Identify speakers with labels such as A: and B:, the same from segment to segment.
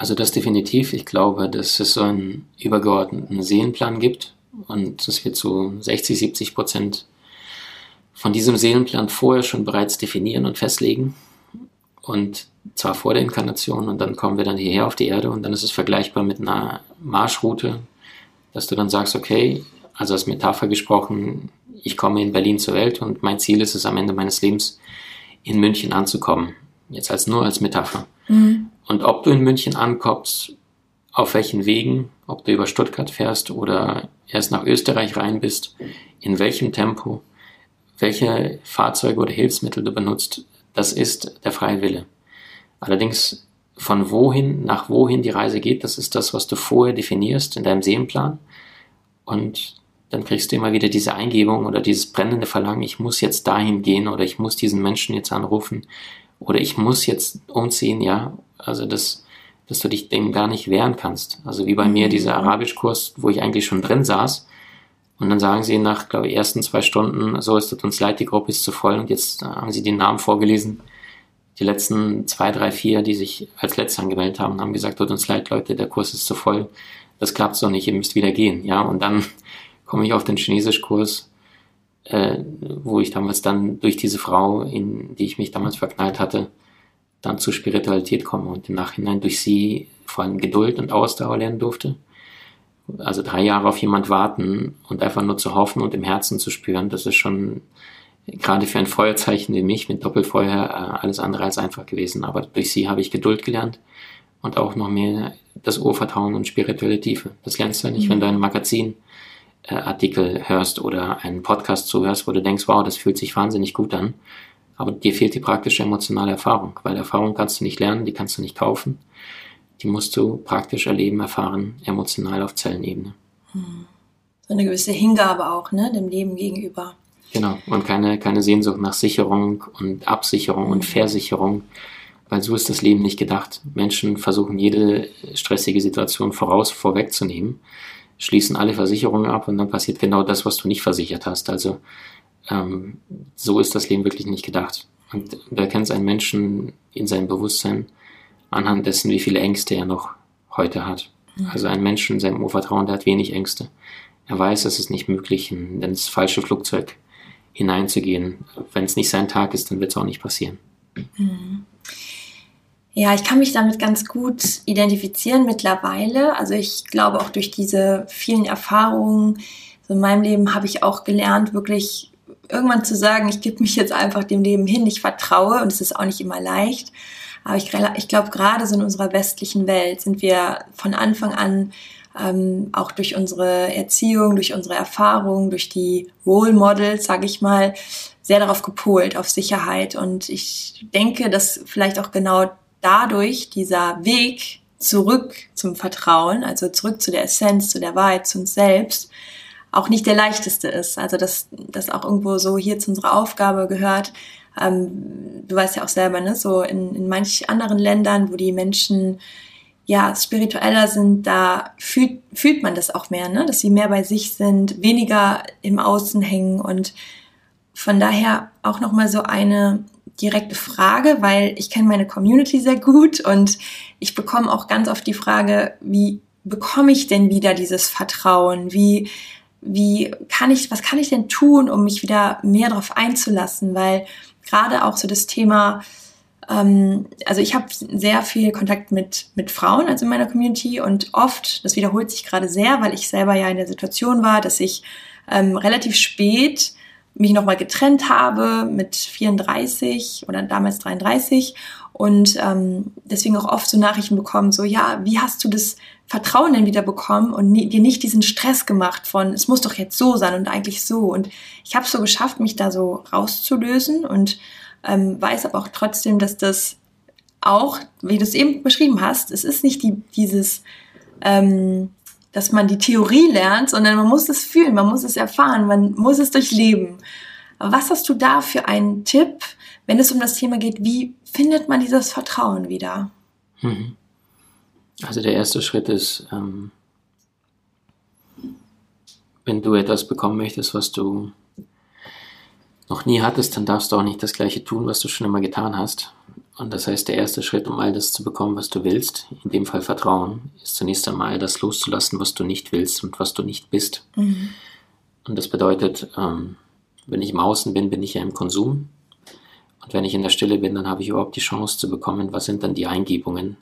A: Also das definitiv. Ich glaube, dass es so einen übergeordneten Seelenplan gibt und dass wir zu 60, 70 Prozent von diesem Seelenplan vorher schon bereits definieren und festlegen. Und zwar vor der Inkarnation und dann kommen wir dann hierher auf die Erde und dann ist es vergleichbar mit einer Marschroute, dass du dann sagst, okay, also als Metapher gesprochen, ich komme in Berlin zur Welt und mein Ziel ist es am Ende meines Lebens in München anzukommen. Jetzt als nur als Metapher. Mhm. Und ob du in München ankommst, auf welchen Wegen, ob du über Stuttgart fährst oder erst nach Österreich rein bist, in welchem Tempo, welche Fahrzeuge oder Hilfsmittel du benutzt, das ist der freie Wille. Allerdings von wohin nach wohin die Reise geht, das ist das, was du vorher definierst in deinem Seelenplan. Und dann kriegst du immer wieder diese Eingebung oder dieses brennende Verlangen, ich muss jetzt dahin gehen oder ich muss diesen Menschen jetzt anrufen oder ich muss jetzt umziehen, ja. Also das, dass du dich dem gar nicht wehren kannst. Also wie bei mir mhm. dieser Arabischkurs, wo ich eigentlich schon drin saß. Und dann sagen sie nach, glaube ich, ersten zwei Stunden, so es tut uns leid, die Gruppe ist zu voll und jetzt haben sie den Namen vorgelesen. Die letzten zwei, drei, vier, die sich als letzte angemeldet haben, haben gesagt, tut uns leid, Leute, der Kurs ist zu voll. Das klappt so nicht, ihr müsst wieder gehen. Ja, und dann komme ich auf den Chinesischkurs, äh, wo ich damals dann durch diese Frau, in die ich mich damals verknallt hatte, dann zur Spiritualität komme und im Nachhinein durch sie vor allem Geduld und Ausdauer lernen durfte. Also drei Jahre auf jemand warten und einfach nur zu hoffen und im Herzen zu spüren, das ist schon gerade für ein Feuerzeichen wie mich mit Doppelfeuer äh, alles andere als einfach gewesen. Aber durch sie habe ich Geduld gelernt und auch noch mehr das Urvertrauen und spirituelle Tiefe. Das lernst du ja nicht, mhm. wenn du ein Magazin äh, Artikel hörst oder einen Podcast zuhörst, wo du denkst, wow, das fühlt sich wahnsinnig gut an. Aber dir fehlt die praktische emotionale Erfahrung, weil Erfahrung kannst du nicht lernen, die kannst du nicht kaufen. Die musst du praktisch erleben, erfahren, emotional auf Zellenebene.
B: Hm. So eine gewisse Hingabe auch, ne, dem Leben gegenüber.
A: Genau, und keine, keine Sehnsucht nach Sicherung und Absicherung und hm. Versicherung, weil so ist das Leben nicht gedacht. Menschen versuchen jede stressige Situation voraus, vorwegzunehmen schließen alle Versicherungen ab und dann passiert genau das, was du nicht versichert hast. Also ähm, so ist das Leben wirklich nicht gedacht. Und du erkennst einen Menschen in seinem Bewusstsein anhand dessen, wie viele Ängste er noch heute hat. Mhm. Also ein Mensch in seinem Urvertrauen, der hat wenig Ängste. Er weiß, es ist nicht möglich, in das falsche Flugzeug hineinzugehen. Wenn es nicht sein Tag ist, dann wird es auch nicht passieren.
B: Mhm. Ja, ich kann mich damit ganz gut identifizieren mittlerweile. Also ich glaube auch durch diese vielen Erfahrungen so in meinem Leben habe ich auch gelernt, wirklich irgendwann zu sagen, ich gebe mich jetzt einfach dem Leben hin, ich vertraue und es ist auch nicht immer leicht. Aber ich, ich glaube, gerade so in unserer westlichen Welt sind wir von Anfang an ähm, auch durch unsere Erziehung, durch unsere Erfahrung, durch die Role Models, sage ich mal, sehr darauf gepolt, auf Sicherheit. Und ich denke, dass vielleicht auch genau dadurch dieser Weg zurück zum Vertrauen, also zurück zu der Essenz, zu der Wahrheit, zu uns selbst, auch nicht der leichteste ist. Also dass das auch irgendwo so hier zu unserer Aufgabe gehört. Ähm, du weißt ja auch selber, ne, so in, in manch anderen Ländern, wo die Menschen ja spiritueller sind, da fühlt, fühlt man das auch mehr, ne, dass sie mehr bei sich sind, weniger im Außen hängen und von daher auch noch mal so eine direkte Frage, weil ich kenne meine Community sehr gut und ich bekomme auch ganz oft die Frage, wie bekomme ich denn wieder dieses Vertrauen? Wie, wie kann ich, was kann ich denn tun, um mich wieder mehr darauf einzulassen? Weil gerade auch so das Thema, ähm, also ich habe sehr viel Kontakt mit, mit Frauen, also in meiner Community und oft, das wiederholt sich gerade sehr, weil ich selber ja in der Situation war, dass ich ähm, relativ spät mich nochmal getrennt habe mit 34 oder damals 33 und ähm, deswegen auch oft so Nachrichten bekommen, so ja, wie hast du das Vertrauen denn wieder bekommen und nie, dir nicht diesen Stress gemacht von, es muss doch jetzt so sein und eigentlich so. Und ich habe es so geschafft, mich da so rauszulösen und ähm, weiß aber auch trotzdem, dass das auch, wie du es eben beschrieben hast, es ist nicht die, dieses ähm, dass man die Theorie lernt, sondern man muss es fühlen, man muss es erfahren, man muss es durchleben. Was hast du da für einen Tipp, wenn es um das Thema geht, wie findet man dieses Vertrauen wieder?
A: Mhm. Also der erste Schritt ist, ähm, wenn du etwas bekommen möchtest, was du noch nie hattest, dann darfst du auch nicht das gleiche tun, was du schon immer getan hast. Und das heißt, der erste Schritt, um all das zu bekommen, was du willst, in dem Fall Vertrauen, ist zunächst einmal das loszulassen, was du nicht willst und was du nicht bist. Mhm. Und das bedeutet, ähm, wenn ich im Außen bin, bin ich ja im Konsum. Und wenn ich in der Stille bin, dann habe ich überhaupt die Chance zu bekommen, was sind dann die Eingebungen,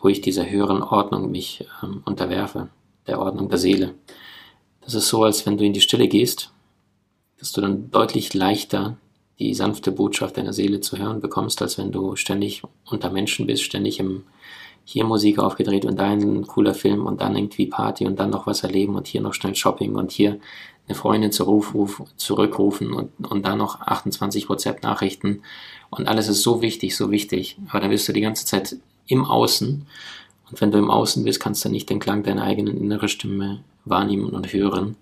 A: wo ich dieser höheren Ordnung mich ähm, unterwerfe, der Ordnung der Seele. Das ist so, als wenn du in die Stille gehst, dass du dann deutlich leichter die sanfte Botschaft deiner Seele zu hören bekommst, als wenn du ständig unter Menschen bist, ständig im hier Musik aufgedreht und da ein cooler Film und dann irgendwie Party und dann noch was erleben und hier noch schnell Shopping und hier eine Freundin zurück, zurückrufen und, und dann noch 28 WhatsApp-Nachrichten und alles ist so wichtig, so wichtig. Aber dann bist du die ganze Zeit im Außen und wenn du im Außen bist, kannst du nicht den Klang deiner eigenen inneren Stimme wahrnehmen und hören.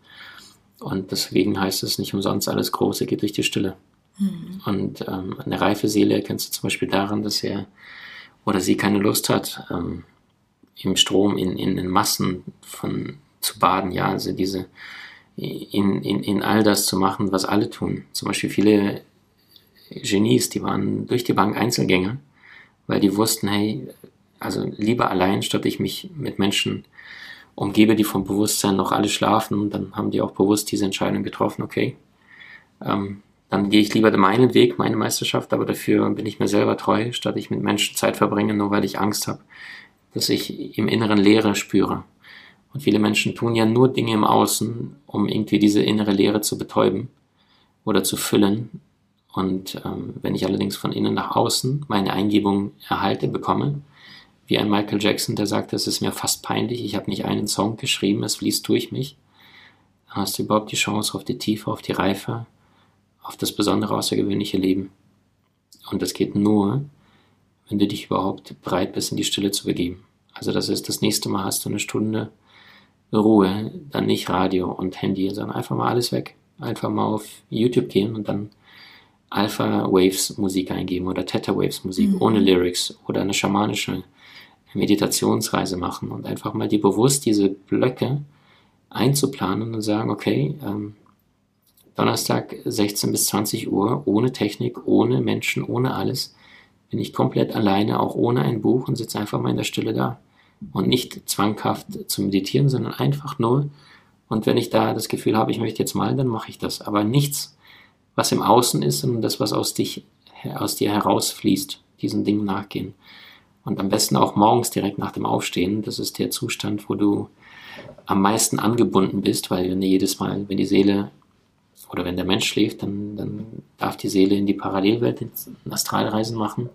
A: Und deswegen heißt es nicht umsonst, alles Große geht durch die Stille. Mhm. Und ähm, eine reife Seele erkennst du zum Beispiel daran, dass er oder sie keine Lust hat, ähm, im Strom in, in, in Massen von zu baden, ja, also diese in, in, in all das zu machen, was alle tun. Zum Beispiel viele Genies, die waren durch die Bank Einzelgänger, weil die wussten, hey, also lieber allein, statt ich mich mit Menschen umgebe, die vom Bewusstsein noch alle schlafen. Dann haben die auch bewusst diese Entscheidung getroffen, okay, ähm, dann gehe ich lieber meinen Weg, meine Meisterschaft, aber dafür bin ich mir selber treu, statt ich mit Menschen Zeit verbringe, nur weil ich Angst habe, dass ich im Inneren Leere spüre. Und viele Menschen tun ja nur Dinge im Außen, um irgendwie diese innere Leere zu betäuben oder zu füllen. Und ähm, wenn ich allerdings von innen nach außen meine Eingebung erhalte, bekomme, wie ein Michael Jackson, der sagt, es ist mir fast peinlich, ich habe nicht einen Song geschrieben, es fließt durch mich, dann hast du überhaupt die Chance auf die Tiefe, auf die Reife, auf das besondere, außergewöhnliche Leben. Und das geht nur, wenn du dich überhaupt bereit bist, in die Stille zu begeben. Also das ist, das nächste Mal hast du eine Stunde Ruhe, dann nicht Radio und Handy, sondern einfach mal alles weg. Einfach mal auf YouTube gehen und dann Alpha Waves Musik eingeben oder Theta Waves Musik mhm. ohne Lyrics oder eine schamanische Meditationsreise machen und einfach mal die bewusst diese Blöcke einzuplanen und sagen, okay, ähm, Donnerstag 16 bis 20 Uhr, ohne Technik, ohne Menschen, ohne alles, bin ich komplett alleine, auch ohne ein Buch und sitze einfach mal in der Stille da. Und nicht zwanghaft zu meditieren, sondern einfach nur. Und wenn ich da das Gefühl habe, ich möchte jetzt malen, dann mache ich das. Aber nichts, was im Außen ist, sondern das, was aus, dich, aus dir herausfließt, diesen Dingen nachgehen. Und am besten auch morgens direkt nach dem Aufstehen. Das ist der Zustand, wo du am meisten angebunden bist, weil wenn jedes Mal, wenn die Seele oder wenn der Mensch schläft, dann, dann darf die Seele in die Parallelwelt, in Astralreisen machen.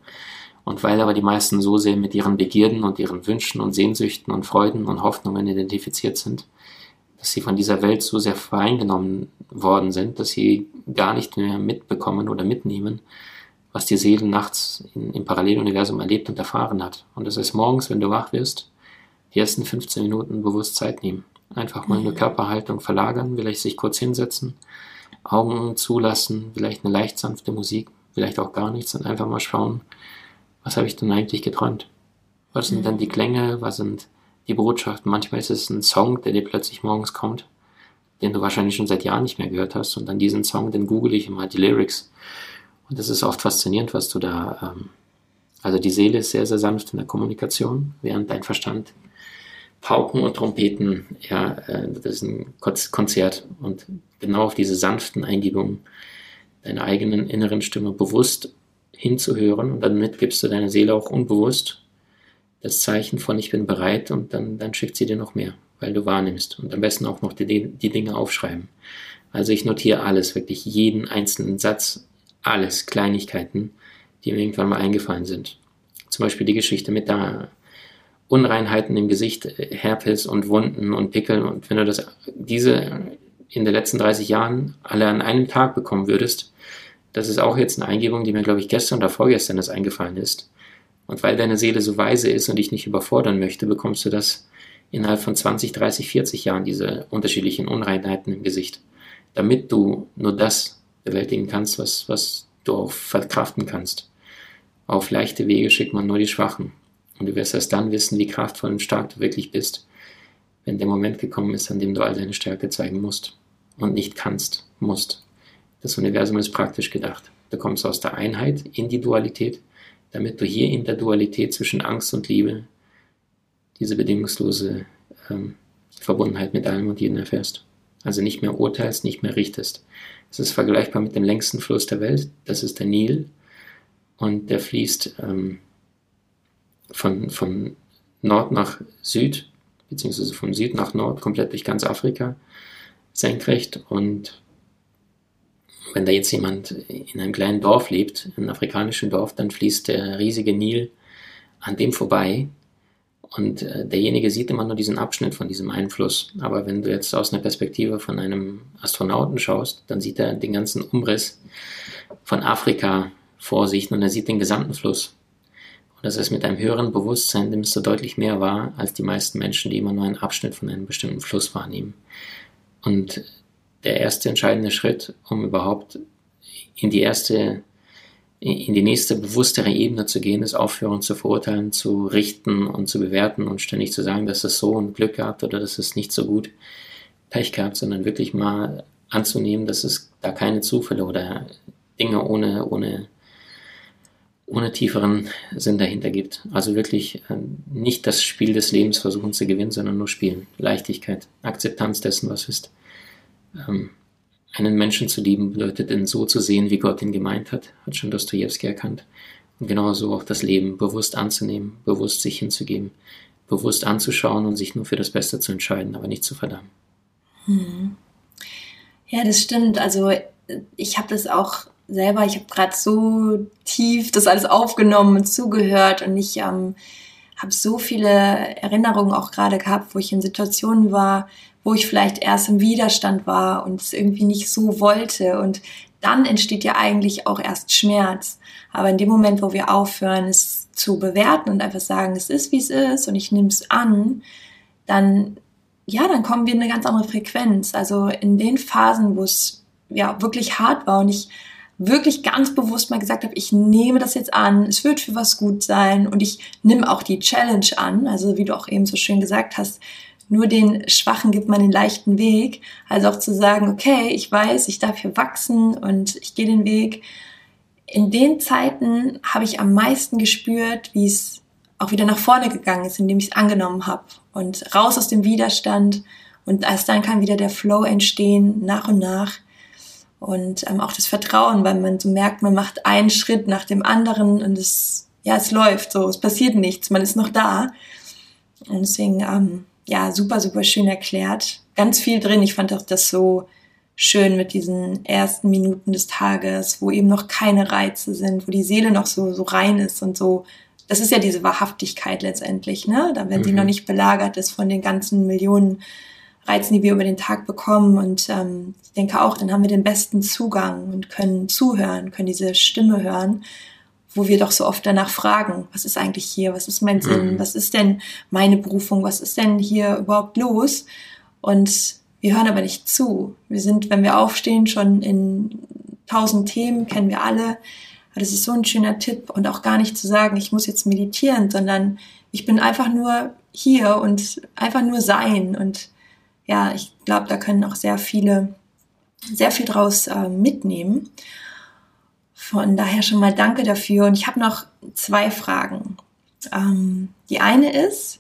A: Und weil aber die meisten so sehr mit ihren Begierden und ihren Wünschen und Sehnsüchten und Freuden und Hoffnungen identifiziert sind, dass sie von dieser Welt so sehr vereingenommen worden sind, dass sie gar nicht mehr mitbekommen oder mitnehmen, was die Seele nachts in, im Paralleluniversum erlebt und erfahren hat. Und das ist morgens, wenn du wach wirst, die ersten 15 Minuten bewusst Zeit nehmen. Einfach mal eine mhm. Körperhaltung verlagern, vielleicht sich kurz hinsetzen, Augen zulassen, vielleicht eine leicht sanfte Musik, vielleicht auch gar nichts und einfach mal schauen, was habe ich denn eigentlich geträumt? Was sind denn die. Klänge? Was sind die Botschaften? Manchmal ist es ein Song, der dir plötzlich morgens kommt, den du wahrscheinlich schon seit Jahren nicht mehr gehört hast und dann diesen Song, den google ich immer, die Lyrics. Und das ist oft faszinierend, was du da, ähm, also die Seele ist sehr, sehr sanft in der Kommunikation, während dein Verstand Pauken und Trompeten, ja, äh, das ist ein Konzert und genau auf diese sanften Eingebungen deiner eigenen inneren Stimme bewusst hinzuhören und damit gibst du deiner Seele auch unbewusst das Zeichen von ich bin bereit und dann, dann schickt sie dir noch mehr, weil du wahrnimmst und am besten auch noch die, die Dinge aufschreiben. Also ich notiere alles, wirklich jeden einzelnen Satz, alles, Kleinigkeiten, die mir irgendwann mal eingefallen sind. Zum Beispiel die Geschichte mit der Unreinheiten im Gesicht, Herpes und Wunden und Pickeln und wenn du das, diese in den letzten 30 Jahren alle an einem Tag bekommen würdest, das ist auch jetzt eine Eingebung, die mir, glaube ich, gestern oder vorgestern das eingefallen ist. Und weil deine Seele so weise ist und dich nicht überfordern möchte, bekommst du das innerhalb von 20, 30, 40 Jahren, diese unterschiedlichen Unreinheiten im Gesicht. Damit du nur das bewältigen kannst, was, was du auch verkraften kannst. Auf leichte Wege schickt man nur die Schwachen. Und du wirst erst dann wissen, wie kraftvoll und stark du wirklich bist, wenn der Moment gekommen ist, an dem du all deine Stärke zeigen musst und nicht kannst, musst. Das Universum ist praktisch gedacht. Du kommst aus der Einheit in die Dualität, damit du hier in der Dualität zwischen Angst und Liebe diese bedingungslose ähm, Verbundenheit mit allem und jedem erfährst. Also nicht mehr urteilst, nicht mehr richtest. Es ist vergleichbar mit dem längsten Fluss der Welt, das ist der Nil. Und der fließt ähm, von, von Nord nach Süd, beziehungsweise von Süd nach Nord, komplett durch ganz Afrika, senkrecht. Und wenn da jetzt jemand in einem kleinen Dorf lebt, in einem afrikanischen Dorf, dann fließt der riesige Nil an dem vorbei. Und äh, derjenige sieht immer nur diesen Abschnitt von diesem Einfluss. Aber wenn du jetzt aus einer Perspektive von einem Astronauten schaust, dann sieht er den ganzen Umriss von Afrika vor sich und er sieht den gesamten Fluss. Und das ist mit einem höheren Bewusstsein, nimmst du deutlich mehr wahr als die meisten Menschen, die immer nur einen Abschnitt von einem bestimmten Fluss wahrnehmen. Und der erste entscheidende Schritt, um überhaupt in die erste, in die nächste bewusstere Ebene zu gehen, ist aufhören zu verurteilen, zu richten und zu bewerten und ständig zu sagen, dass es so ein Glück gehabt oder dass es nicht so gut Pech gehabt, sondern wirklich mal anzunehmen, dass es da keine Zufälle oder Dinge ohne, ohne, ohne tieferen Sinn dahinter gibt. Also wirklich äh, nicht das Spiel des Lebens versuchen zu gewinnen, sondern nur spielen. Leichtigkeit, Akzeptanz dessen, was ist. Ähm, einen Menschen zu lieben bedeutet, ihn so zu sehen, wie Gott ihn gemeint hat, hat schon Dostoevsky erkannt. Und genauso auch das Leben bewusst anzunehmen, bewusst sich hinzugeben, bewusst anzuschauen und sich nur für das Beste zu entscheiden, aber nicht zu verdammen.
B: Hm. Ja, das stimmt. Also ich habe das auch selber, ich habe gerade so tief das alles aufgenommen und zugehört und ich ähm, habe so viele Erinnerungen auch gerade gehabt, wo ich in Situationen war, wo ich vielleicht erst im Widerstand war und es irgendwie nicht so wollte. Und dann entsteht ja eigentlich auch erst Schmerz. Aber in dem Moment, wo wir aufhören, es zu bewerten und einfach sagen, es ist, wie es ist und ich nehme es an, dann, ja, dann kommen wir in eine ganz andere Frequenz. Also in den Phasen, wo es ja wirklich hart war und ich wirklich ganz bewusst mal gesagt habe, ich nehme das jetzt an, es wird für was gut sein und ich nehme auch die Challenge an. Also wie du auch eben so schön gesagt hast, nur den Schwachen gibt man den leichten Weg. Also auch zu sagen, okay, ich weiß, ich darf hier wachsen und ich gehe den Weg. In den Zeiten habe ich am meisten gespürt, wie es auch wieder nach vorne gegangen ist, indem ich es angenommen habe und raus aus dem Widerstand. Und erst dann kann wieder der Flow entstehen, nach und nach und ähm, auch das Vertrauen, weil man so merkt, man macht einen Schritt nach dem anderen und es, ja, es läuft so, es passiert nichts, man ist noch da. Und deswegen, ähm, ja, super, super schön erklärt. Ganz viel drin. Ich fand auch das so schön mit diesen ersten Minuten des Tages, wo eben noch keine Reize sind, wo die Seele noch so, so rein ist und so. Das ist ja diese Wahrhaftigkeit letztendlich, ne? Da, wenn mhm. sie noch nicht belagert ist von den ganzen Millionen Reizen, die wir über den Tag bekommen. Und ähm, ich denke auch, dann haben wir den besten Zugang und können zuhören, können diese Stimme hören, wo wir doch so oft danach fragen, was ist eigentlich hier, was ist mein Sinn, mhm. was ist denn meine Berufung, was ist denn hier überhaupt los? Und wir hören aber nicht zu. Wir sind, wenn wir aufstehen, schon in tausend Themen, kennen wir alle. Aber das ist so ein schöner Tipp und auch gar nicht zu sagen, ich muss jetzt meditieren, sondern ich bin einfach nur hier und einfach nur sein und ja, ich glaube, da können auch sehr viele sehr viel draus äh, mitnehmen. Von daher schon mal danke dafür. Und ich habe noch zwei Fragen. Ähm, die eine ist,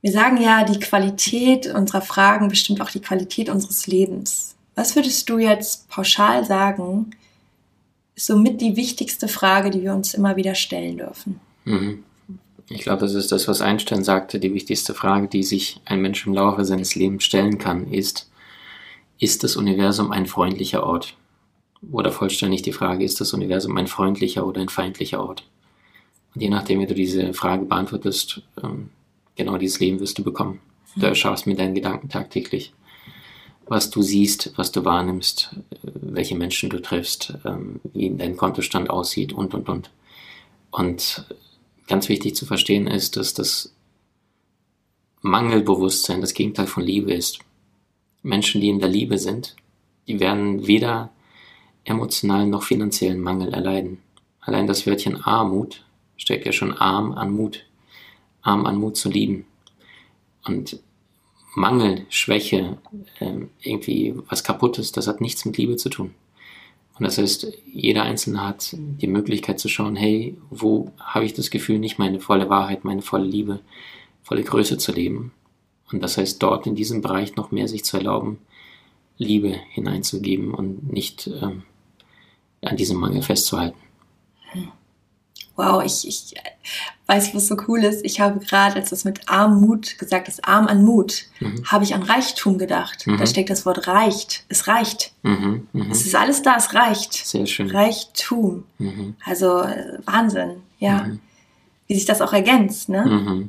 B: wir sagen ja, die Qualität unserer Fragen bestimmt auch die Qualität unseres Lebens. Was würdest du jetzt pauschal sagen, ist somit die wichtigste Frage, die wir uns immer wieder stellen dürfen?
A: Mhm. Ich glaube, das ist das, was Einstein sagte. Die wichtigste Frage, die sich ein Mensch im Laufe seines Lebens stellen kann, ist, ist das Universum ein freundlicher Ort? Oder vollständig die Frage, ist das Universum ein freundlicher oder ein feindlicher Ort? Und je nachdem, wie du diese Frage beantwortest, ähm, genau dieses Leben wirst du bekommen. Du mhm. erschaffst mit deinen Gedanken tagtäglich, was du siehst, was du wahrnimmst, äh, welche Menschen du triffst, ähm, wie dein Kontostand aussieht und, und, und. Und ganz wichtig zu verstehen ist, dass das Mangelbewusstsein das Gegenteil von Liebe ist. Menschen, die in der Liebe sind, die werden weder emotionalen noch finanziellen Mangel erleiden. Allein das Wörtchen Armut steckt ja schon arm an Mut. Arm an Mut zu lieben. Und Mangel, Schwäche, ähm, irgendwie was kaputtes, das hat nichts mit Liebe zu tun. Und das heißt, jeder Einzelne hat die Möglichkeit zu schauen, hey, wo habe ich das Gefühl, nicht meine volle Wahrheit, meine volle Liebe, volle Größe zu leben. Und das heißt, dort in diesem Bereich noch mehr sich zu erlauben, Liebe hineinzugeben und nicht ähm, an diesem Mangel festzuhalten.
B: Wow, ich, ich weiß, was so cool ist. Ich habe gerade, als das mit Armut gesagt ist, arm an Mut, mhm. habe ich an Reichtum gedacht. Mhm. Da steckt das Wort reicht. Es reicht. Mhm. mhm. Es ist alles da, es reicht.
A: Sehr schön.
B: Reichtum. Mhm. Also Wahnsinn, ja. Mhm. Wie sich das auch ergänzt, ne?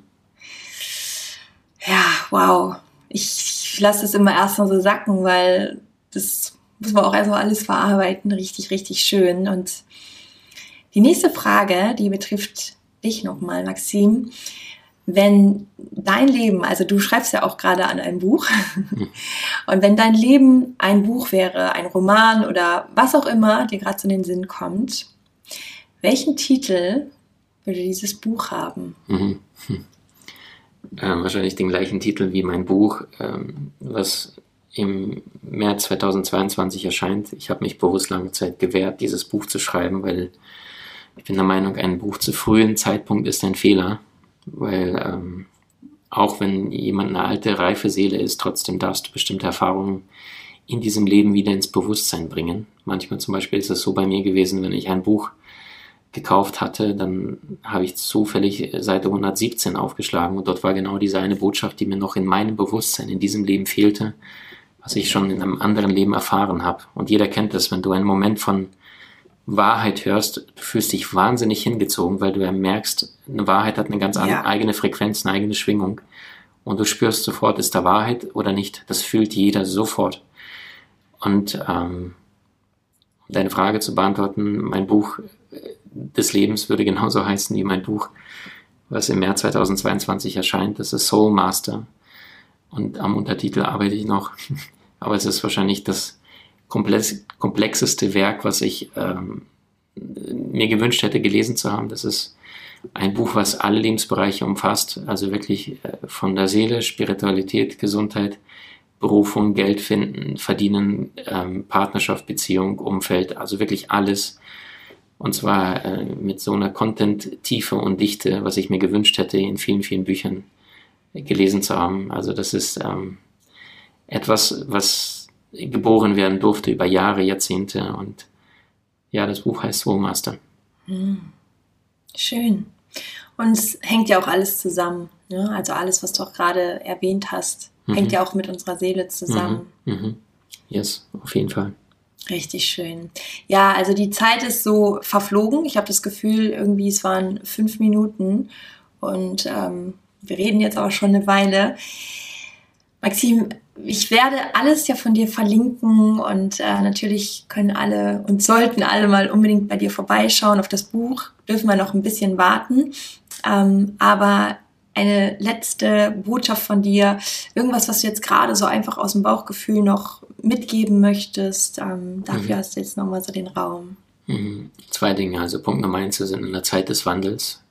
B: Ja, wow. Ich lasse das immer erstmal so sacken, weil das muss man auch erstmal alles verarbeiten. Richtig, richtig schön. Und die nächste Frage, die betrifft dich nochmal, Maxim. Wenn dein Leben, also du schreibst ja auch gerade an einem Buch, und wenn dein Leben ein Buch wäre, ein Roman oder was auch immer dir gerade zu den Sinn kommt, welchen Titel würde dieses Buch haben?
A: Mhm. Hm. Äh, wahrscheinlich den gleichen Titel wie mein Buch, ähm, was im März 2022 erscheint. Ich habe mich bewusst lange Zeit gewehrt, dieses Buch zu schreiben, weil ich bin der Meinung, ein Buch zu frühen Zeitpunkt ist ein Fehler, weil ähm, auch wenn jemand eine alte, reife Seele ist, trotzdem darfst du bestimmte Erfahrungen in diesem Leben wieder ins Bewusstsein bringen. Manchmal zum Beispiel ist es so bei mir gewesen, wenn ich ein Buch gekauft hatte, dann habe ich zufällig Seite 117 aufgeschlagen und dort war genau diese eine Botschaft, die mir noch in meinem Bewusstsein in diesem Leben fehlte, was ich schon in einem anderen Leben erfahren habe. Und jeder kennt das, wenn du einen Moment von Wahrheit hörst, du fühlst dich wahnsinnig hingezogen, weil du ja merkst, eine Wahrheit hat eine ganz ja. eigene Frequenz, eine eigene Schwingung. Und du spürst sofort, ist da Wahrheit oder nicht. Das fühlt jeder sofort. Und ähm, um deine Frage zu beantworten, mein Buch äh, des Lebens würde genauso heißen wie mein Buch, was im März 2022 erscheint. Das ist Soul Master. Und am Untertitel arbeite ich noch. Aber es ist wahrscheinlich das komplex, komplexeste Werk, was ich ähm, mir gewünscht hätte, gelesen zu haben. Das ist ein Buch, was alle Lebensbereiche umfasst, also wirklich äh, von der Seele, Spiritualität, Gesundheit, Berufung, Geld finden, verdienen, ähm, Partnerschaft, Beziehung, Umfeld, also wirklich alles. Und zwar äh, mit so einer Content-Tiefe und Dichte, was ich mir gewünscht hätte, in vielen, vielen Büchern gelesen zu haben. Also das ist ähm, etwas, was geboren werden durfte über Jahre, Jahrzehnte. Und ja, das Buch heißt Soulmaster. Hm.
B: Schön. Und es hängt ja auch alles zusammen. Ne? Also alles, was du auch gerade erwähnt hast, mhm. hängt ja auch mit unserer Seele zusammen.
A: Mhm. Mhm. Yes, auf jeden Fall.
B: Richtig schön. Ja, also die Zeit ist so verflogen. Ich habe das Gefühl, irgendwie es waren fünf Minuten und ähm, wir reden jetzt auch schon eine Weile. Maxim, ich werde alles ja von dir verlinken und äh, natürlich können alle und sollten alle mal unbedingt bei dir vorbeischauen. Auf das Buch dürfen wir noch ein bisschen warten. Ähm, aber eine letzte Botschaft von dir, irgendwas, was du jetzt gerade so einfach aus dem Bauchgefühl noch mitgeben möchtest, ähm, dafür mhm. hast du jetzt nochmal so den Raum.
A: Mhm. Zwei Dinge. Also Punkt Nummer eins, wir sind in der Zeit des Wandels.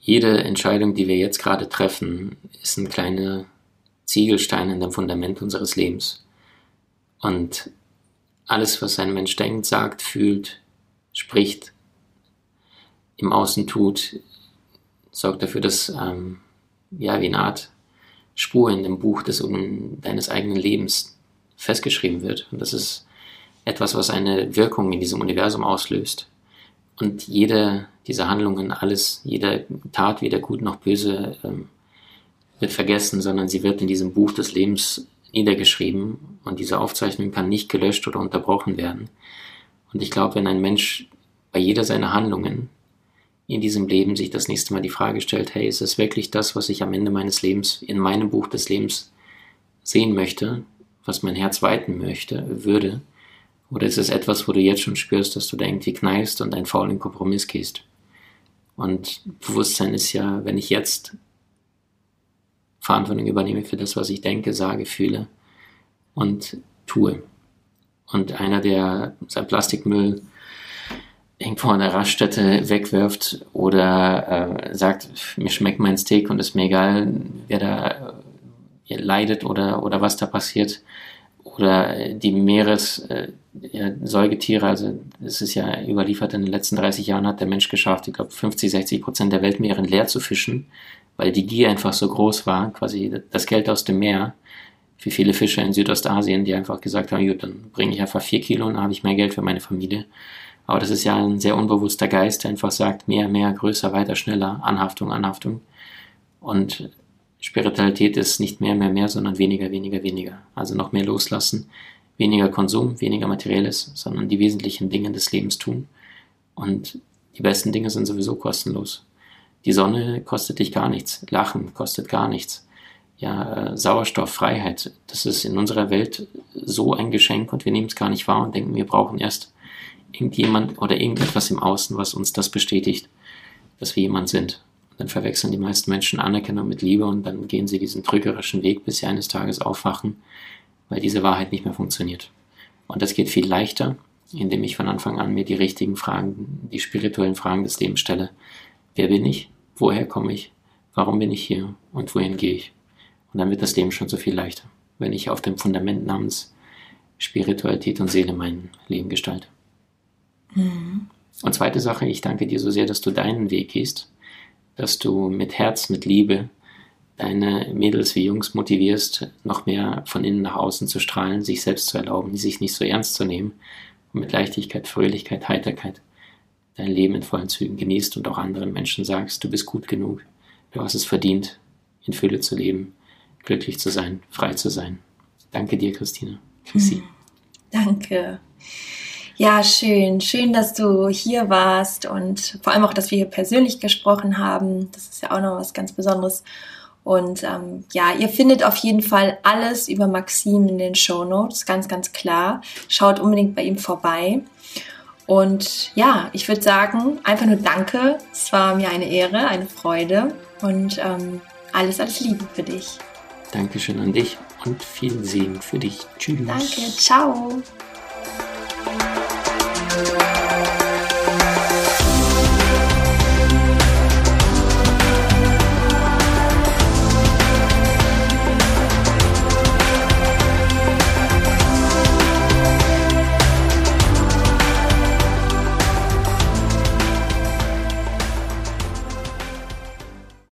A: Jede Entscheidung, die wir jetzt gerade treffen, ist ein kleiner Ziegelstein in dem Fundament unseres Lebens. Und alles, was ein Mensch denkt, sagt, fühlt, spricht, im Außen tut, sorgt dafür, dass ähm, ja wie eine Art Spur in dem Buch des, deines eigenen Lebens festgeschrieben wird. Und das ist etwas, was eine Wirkung in diesem Universum auslöst. Und jede dieser Handlungen, alles, jede Tat, weder gut noch böse, ähm, wird vergessen, sondern sie wird in diesem Buch des Lebens niedergeschrieben und diese Aufzeichnung kann nicht gelöscht oder unterbrochen werden. Und ich glaube, wenn ein Mensch bei jeder seiner Handlungen in diesem Leben sich das nächste Mal die Frage stellt, hey, ist es wirklich das, was ich am Ende meines Lebens in meinem Buch des Lebens sehen möchte, was mein Herz weiten möchte, würde, oder ist es etwas, wo du jetzt schon spürst, dass du da irgendwie kneifst und einen faulen Kompromiss gehst? Und Bewusstsein ist ja, wenn ich jetzt Verantwortung übernehme für das, was ich denke, sage, fühle und tue. Und einer, der sein Plastikmüll irgendwo an der Raststätte wegwirft oder äh, sagt, mir schmeckt mein Steak und ist mir egal, wer da äh, leidet oder, oder was da passiert. oder die Meeressäugetiere, äh, also es ist ja überliefert, in den letzten 30 Jahren hat der Mensch geschafft, ich glaube 50, 60 Prozent der Weltmeeren leer zu fischen, weil die Gier einfach so groß war, quasi das Geld aus dem Meer für viele Fischer in Südostasien, die einfach gesagt haben, gut, dann bringe ich einfach vier Kilo und habe ich mehr Geld für meine Familie. Aber das ist ja ein sehr unbewusster Geist, der einfach sagt, mehr, mehr, größer, weiter, schneller, Anhaftung, Anhaftung. Und Spiritualität ist nicht mehr, mehr, mehr, sondern weniger, weniger, weniger. Also noch mehr loslassen, weniger Konsum, weniger Materielles, sondern die wesentlichen Dinge des Lebens tun. Und die besten Dinge sind sowieso kostenlos. Die Sonne kostet dich gar nichts. Lachen kostet gar nichts. Ja, äh, Sauerstofffreiheit, das ist in unserer Welt so ein Geschenk und wir nehmen es gar nicht wahr und denken, wir brauchen erst irgendjemand oder irgendetwas im Außen, was uns das bestätigt, dass wir jemand sind. Dann verwechseln die meisten Menschen Anerkennung mit Liebe und dann gehen sie diesen trügerischen Weg, bis sie eines Tages aufwachen, weil diese Wahrheit nicht mehr funktioniert. Und das geht viel leichter, indem ich von Anfang an mir die richtigen Fragen, die spirituellen Fragen des Lebens stelle. Wer bin ich? Woher komme ich? Warum bin ich hier? Und wohin gehe ich? Und dann wird das Leben schon so viel leichter, wenn ich auf dem Fundament namens Spiritualität und Seele mein Leben gestalte. Mhm. Und zweite Sache, ich danke dir so sehr, dass du deinen Weg gehst dass du mit Herz, mit Liebe deine Mädels wie Jungs motivierst, noch mehr von innen nach außen zu strahlen, sich selbst zu erlauben, sich nicht so ernst zu nehmen und mit Leichtigkeit, Fröhlichkeit, Heiterkeit dein Leben in vollen Zügen genießt und auch anderen Menschen sagst, du bist gut genug, du hast es verdient, in Fülle zu leben, glücklich zu sein, frei zu sein. Danke dir, Christine.
B: Chrissy. Danke. Ja, schön. Schön, dass du hier warst und vor allem auch, dass wir hier persönlich gesprochen haben. Das ist ja auch noch was ganz Besonderes. Und ähm, ja, ihr findet auf jeden Fall alles über Maxim in den Show Notes, ganz, ganz klar. Schaut unbedingt bei ihm vorbei. Und ja, ich würde sagen, einfach nur Danke. Es war mir eine Ehre, eine Freude und ähm, alles, alles Liebe für dich.
A: Dankeschön an dich und viel Segen für dich. Tschüss.
B: Danke, ciao.